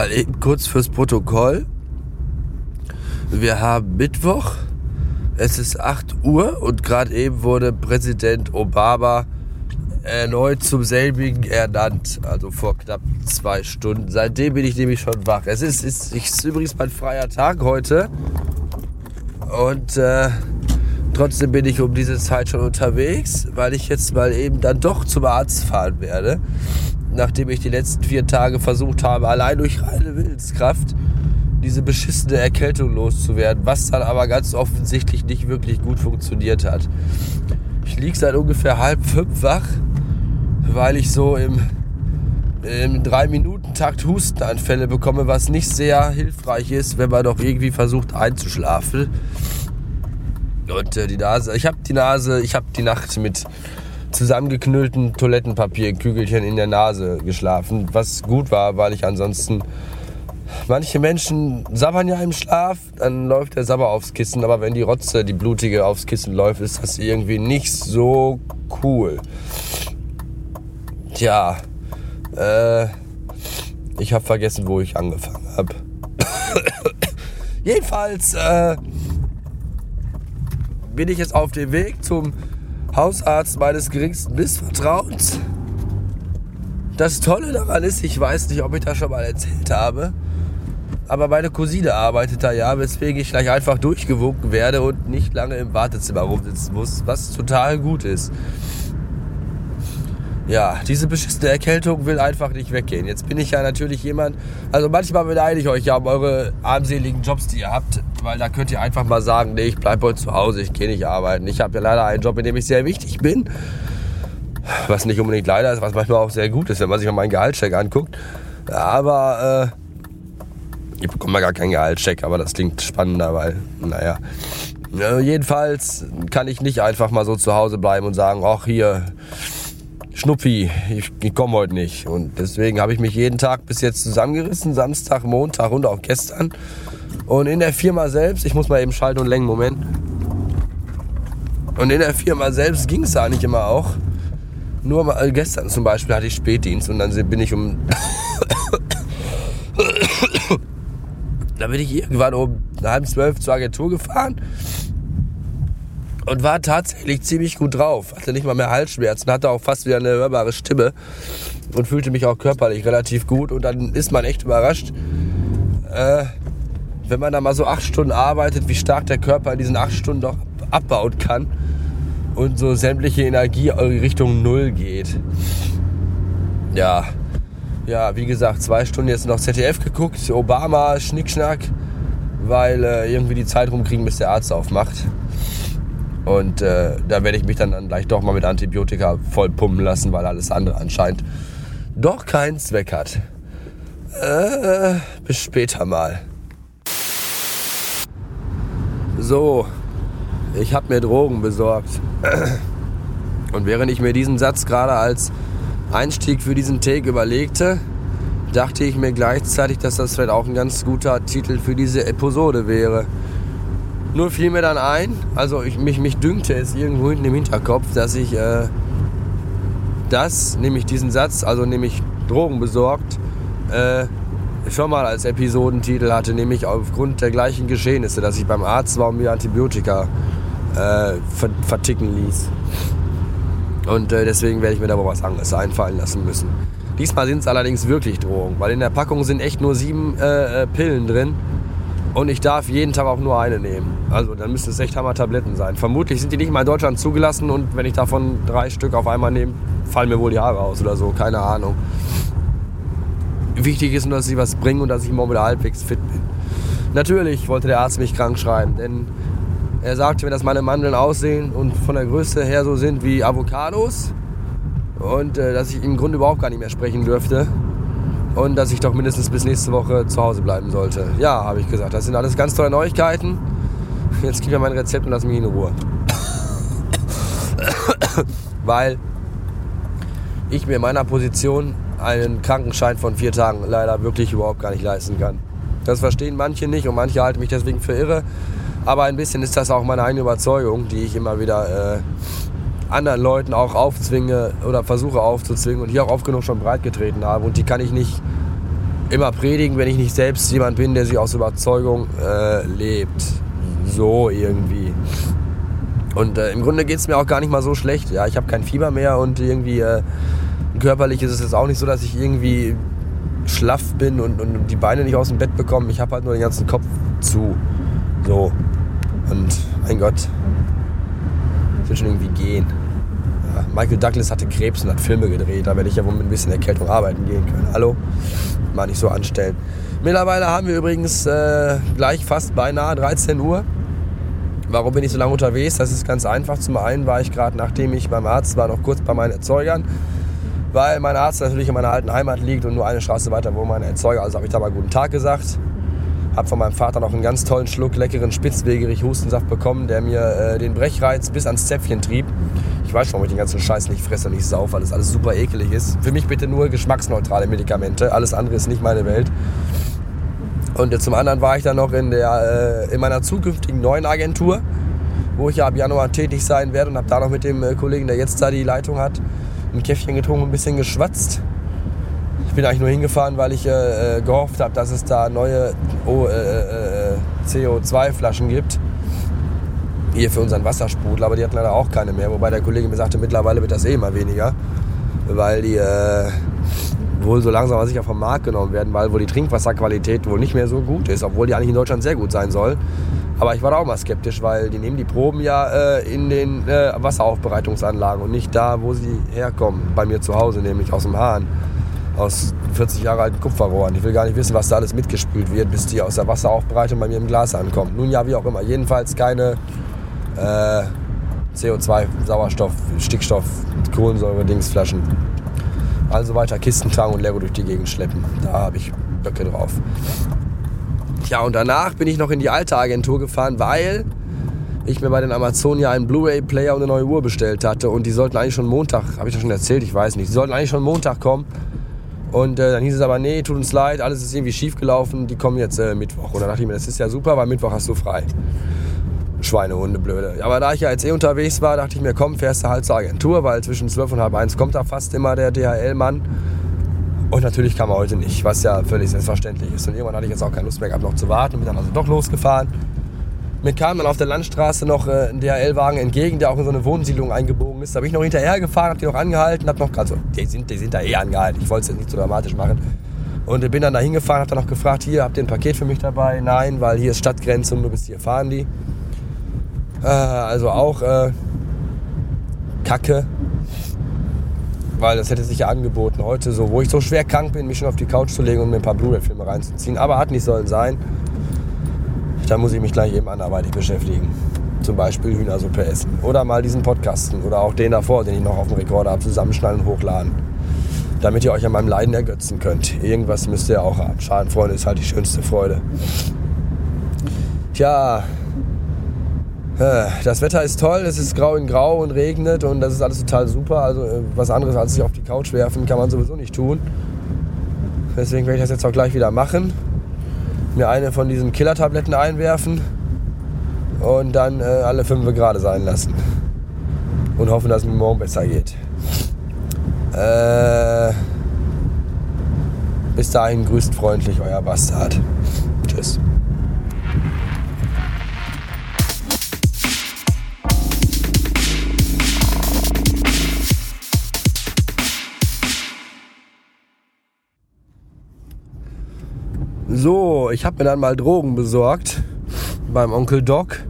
Mal eben kurz fürs Protokoll. Wir haben Mittwoch. Es ist 8 Uhr und gerade eben wurde Präsident Obama erneut zum selbigen ernannt. Also vor knapp zwei Stunden. Seitdem bin ich nämlich schon wach. Es ist, ist, ist übrigens mein freier Tag heute. Und äh, trotzdem bin ich um diese Zeit schon unterwegs, weil ich jetzt mal eben dann doch zum Arzt fahren werde nachdem ich die letzten vier Tage versucht habe, allein durch reine Willenskraft diese beschissene Erkältung loszuwerden, was dann aber ganz offensichtlich nicht wirklich gut funktioniert hat. Ich liege seit ungefähr halb fünf wach, weil ich so im, im drei Minuten Takt Hustenanfälle bekomme, was nicht sehr hilfreich ist, wenn man doch irgendwie versucht einzuschlafen. Und äh, die Nase, ich habe die Nase, ich habe die Nacht mit zusammengeknüllten Toilettenpapierkügelchen in der Nase geschlafen, was gut war, weil ich ansonsten Manche Menschen sabbern ja im Schlaf, dann läuft der Sabber aufs Kissen, aber wenn die Rotze, die blutige, aufs Kissen läuft, ist das irgendwie nicht so cool. Tja, äh, ich habe vergessen, wo ich angefangen habe. Jedenfalls äh, bin ich jetzt auf dem Weg zum Hausarzt meines geringsten Missvertrauens. Das Tolle daran ist, ich weiß nicht, ob ich das schon mal erzählt habe, aber meine Cousine arbeitet da ja, weswegen ich gleich einfach durchgewunken werde und nicht lange im Wartezimmer rumsitzen muss, was total gut ist. Ja, diese beschissene Erkältung will einfach nicht weggehen. Jetzt bin ich ja natürlich jemand, also manchmal beneide ich euch ja um eure armseligen Jobs, die ihr habt, weil da könnt ihr einfach mal sagen, nee, ich bleibe heute zu Hause, ich gehe nicht arbeiten. Ich habe ja leider einen Job, in dem ich sehr wichtig bin, was nicht unbedingt leider ist, was manchmal auch sehr gut ist, wenn man sich mal meinen Gehaltscheck anguckt. Aber äh, ich bekomme mal gar keinen Gehaltscheck, aber das klingt spannender, weil, naja. jedenfalls kann ich nicht einfach mal so zu Hause bleiben und sagen, ach hier, Schnuppi, ich, ich komme heute nicht. Und deswegen habe ich mich jeden Tag bis jetzt zusammengerissen, Samstag, Montag und auch gestern. Und in der Firma selbst, ich muss mal eben schalten und lenken, Moment. Und in der Firma selbst ging es eigentlich immer auch. Nur mal, äh, gestern zum Beispiel hatte ich Spätdienst und dann bin ich um. da bin ich irgendwann um halb zwölf zur Agentur gefahren und war tatsächlich ziemlich gut drauf. Hatte nicht mal mehr Halsschmerzen, hatte auch fast wieder eine hörbare Stimme und fühlte mich auch körperlich relativ gut. Und dann ist man echt überrascht, äh, wenn man da mal so acht Stunden arbeitet, wie stark der Körper in diesen acht Stunden doch abbauen kann und so sämtliche Energie Richtung Null geht. Ja, ja, wie gesagt, zwei Stunden jetzt noch ZDF geguckt, Obama, Schnickschnack, weil äh, irgendwie die Zeit rumkriegen, bis der Arzt aufmacht. Und äh, da werde ich mich dann, dann gleich doch mal mit Antibiotika voll pumpen lassen, weil alles andere anscheinend doch keinen Zweck hat. Äh, bis später mal. So, ich habe mir Drogen besorgt. Und während ich mir diesen Satz gerade als Einstieg für diesen Take überlegte, dachte ich mir gleichzeitig, dass das vielleicht auch ein ganz guter Titel für diese Episode wäre. Nur fiel mir dann ein, also ich, mich, mich dünkte es irgendwo hinten im Hinterkopf, dass ich äh, das, nämlich diesen Satz, also nämlich Drogen besorgt, äh, schon mal als Episodentitel hatte, nämlich aufgrund der gleichen Geschehnisse, dass ich beim Arzt war und mir Antibiotika äh, verticken ließ. Und äh, deswegen werde ich mir da wohl was anderes einfallen lassen müssen. Diesmal sind es allerdings wirklich Drogen, weil in der Packung sind echt nur sieben äh, äh Pillen drin und ich darf jeden Tag auch nur eine nehmen. Also dann müsste es echt Hammer-Tabletten sein. Vermutlich sind die nicht mal in Deutschland zugelassen und wenn ich davon drei Stück auf einmal nehme, fallen mir wohl die Haare aus oder so. Keine Ahnung. Wichtig ist nur, dass sie was bringen und dass ich morgen wieder halbwegs fit bin. Natürlich wollte der Arzt mich krank schreiben, denn er sagte mir, dass meine Mandeln aussehen und von der Größe her so sind wie Avocados und äh, dass ich im Grunde überhaupt gar nicht mehr sprechen dürfte und dass ich doch mindestens bis nächste Woche zu Hause bleiben sollte. Ja, habe ich gesagt. Das sind alles ganz tolle Neuigkeiten. Jetzt gib mir mein Rezept und lass mich in Ruhe. Weil ich mir in meiner Position einen Krankenschein von vier Tagen leider wirklich überhaupt gar nicht leisten kann. Das verstehen manche nicht und manche halten mich deswegen für irre. Aber ein bisschen ist das auch meine eigene Überzeugung, die ich immer wieder äh, anderen Leuten auch aufzwinge oder versuche aufzuzwingen und hier auch oft genug schon breitgetreten habe. Und die kann ich nicht immer predigen, wenn ich nicht selbst jemand bin, der sie aus Überzeugung äh, lebt. So irgendwie. Und äh, im Grunde geht es mir auch gar nicht mal so schlecht. Ja, ich habe kein Fieber mehr und irgendwie äh, körperlich ist es jetzt auch nicht so, dass ich irgendwie schlaff bin und, und die Beine nicht aus dem Bett bekomme. Ich habe halt nur den ganzen Kopf zu. So. Und mein Gott, ich will schon irgendwie gehen. Michael Douglas hatte Krebs und hat Filme gedreht. Da werde ich ja wohl mit ein bisschen Erkältung arbeiten gehen können. Hallo? Mal nicht so anstellen. Mittlerweile haben wir übrigens äh, gleich fast beinahe 13 Uhr. Warum bin ich so lange unterwegs? Das ist ganz einfach. Zum einen war ich gerade, nachdem ich beim Arzt war, noch kurz bei meinen Erzeugern weil mein Arzt natürlich in meiner alten Heimat liegt und nur eine Straße weiter wo mein Erzeuger. Also habe ich da mal guten Tag gesagt. Habe von meinem Vater noch einen ganz tollen Schluck leckeren Spitzwegerich Hustensaft bekommen, der mir äh, den Brechreiz bis ans Zäpfchen trieb. Ich weiß warum ich den ganzen Scheiß nicht fresse und nicht sauf, weil das alles super ekelig ist. Für mich bitte nur geschmacksneutrale Medikamente. Alles andere ist nicht meine Welt. Und zum anderen war ich dann noch in, der, äh, in meiner zukünftigen neuen Agentur, wo ich ja ab Januar tätig sein werde und habe da noch mit dem äh, Kollegen, der jetzt da die Leitung hat, ein Käffchen getrunken und ein bisschen geschwatzt. Ich bin eigentlich nur hingefahren, weil ich äh, äh gehofft habe, dass es da neue oh, äh, äh CO2-Flaschen gibt. Hier für unseren Wassersprudel, aber die hatten leider auch keine mehr. Wobei der Kollege mir sagte, mittlerweile wird das eh immer weniger, weil die äh, wohl so langsam sicher vom Markt genommen werden, weil wohl die Trinkwasserqualität wohl nicht mehr so gut ist, obwohl die eigentlich in Deutschland sehr gut sein soll. Aber ich war da auch mal skeptisch, weil die nehmen die Proben ja äh, in den äh, Wasseraufbereitungsanlagen und nicht da, wo sie herkommen. Bei mir zu Hause, nämlich aus dem Hahn. Aus 40 Jahre alten Kupferrohren. Ich will gar nicht wissen, was da alles mitgespült wird, bis die aus der Wasseraufbereitung bei mir im Glas ankommen. Nun ja, wie auch immer. Jedenfalls keine äh, CO2, Sauerstoff, Stickstoff, Kohlensäure-Dingsflaschen. Also weiter Kisten tragen und Lego durch die Gegend schleppen. Da habe ich Böcke drauf. Ja, und danach bin ich noch in die alte Agentur gefahren, weil ich mir bei den Amazonia einen Blu-ray-Player und eine neue Uhr bestellt hatte. Und die sollten eigentlich schon Montag, habe ich das schon erzählt, ich weiß nicht, die sollten eigentlich schon Montag kommen. Und äh, dann hieß es aber, nee, tut uns leid, alles ist irgendwie schief gelaufen, die kommen jetzt äh, Mittwoch. Und dann dachte ich mir, das ist ja super, weil Mittwoch hast du frei. Schweinehunde, blöde. Aber da ich ja jetzt eh unterwegs war, dachte ich mir, komm, fährst du halt zur Agentur, weil zwischen 12 und halb eins kommt da fast immer der DHL-Mann. Und natürlich kam er heute nicht, was ja völlig selbstverständlich ist. Und irgendwann hatte ich jetzt auch keine Lust mehr gehabt, noch zu warten und bin dann also doch losgefahren. Mir kam dann auf der Landstraße noch äh, ein DHL-Wagen entgegen, der auch in so eine Wohnsiedlung eingebogen ist. Da bin ich noch hinterher gefahren, hab die noch angehalten, hab noch, also die sind, die sind da eh angehalten, ich wollte es jetzt nicht so dramatisch machen. Und bin dann da hingefahren, hab dann noch gefragt, hier, habt ihr ein Paket für mich dabei? Nein, weil hier ist Stadtgrenze und nur bis hier fahren die. Äh, also auch äh, Kacke weil das hätte sich ja angeboten, heute so, wo ich so schwer krank bin, mich schon auf die Couch zu legen und mir ein paar Blu-ray-Filme reinzuziehen. Aber hat nicht sollen sein. Da muss ich mich gleich eben anderweitig beschäftigen. Zum Beispiel Hühnersuppe essen. Oder mal diesen Podcasten. Oder auch den davor, den ich noch auf dem Rekorder habe, zusammenschneiden und hochladen. Damit ihr euch an meinem Leiden ergötzen könnt. Irgendwas müsst ihr auch haben. Schadenfreude ist halt die schönste Freude. Tja, das Wetter ist toll, es ist grau in grau und regnet und das ist alles total super. Also äh, was anderes als sich auf die Couch werfen kann man sowieso nicht tun. Deswegen werde ich das jetzt auch gleich wieder machen. Mir eine von diesen Killer-Tabletten einwerfen und dann äh, alle fünf gerade sein lassen. Und hoffen, dass es mir morgen besser geht. Äh, bis dahin grüßt freundlich euer Bastard. Tschüss. So, ich habe mir dann mal Drogen besorgt beim Onkel Doc.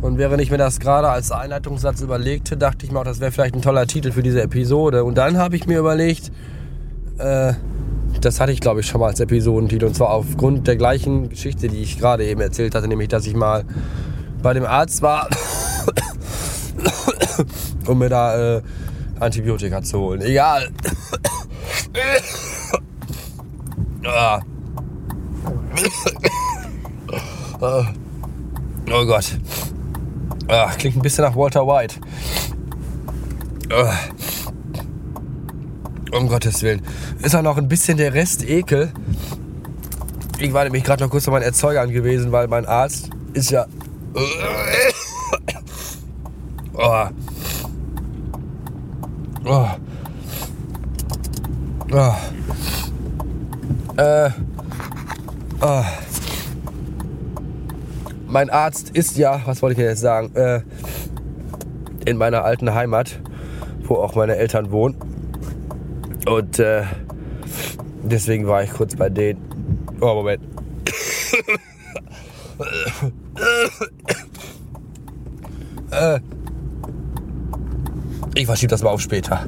Und während ich mir das gerade als Einleitungssatz überlegte, dachte ich mir auch, das wäre vielleicht ein toller Titel für diese Episode. Und dann habe ich mir überlegt, äh, das hatte ich glaube ich schon mal als Episodentitel. Und zwar aufgrund der gleichen Geschichte, die ich gerade eben erzählt hatte, nämlich dass ich mal bei dem Arzt war, um mir da äh, Antibiotika zu holen. Egal. ah. Oh Gott. Ah, klingt ein bisschen nach Walter White. Ah. Um Gottes Willen. Ist auch noch ein bisschen der Rest Ekel. Ich war nämlich gerade noch kurz bei meinen Erzeugern gewesen, weil mein Arzt ist ja. Oh. Oh. Oh. Äh. Oh. Mein Arzt ist ja, was wollte ich jetzt sagen, äh, in meiner alten Heimat, wo auch meine Eltern wohnen. Und äh, deswegen war ich kurz bei denen. Oh, Moment. äh, ich verschiebe das mal auf später.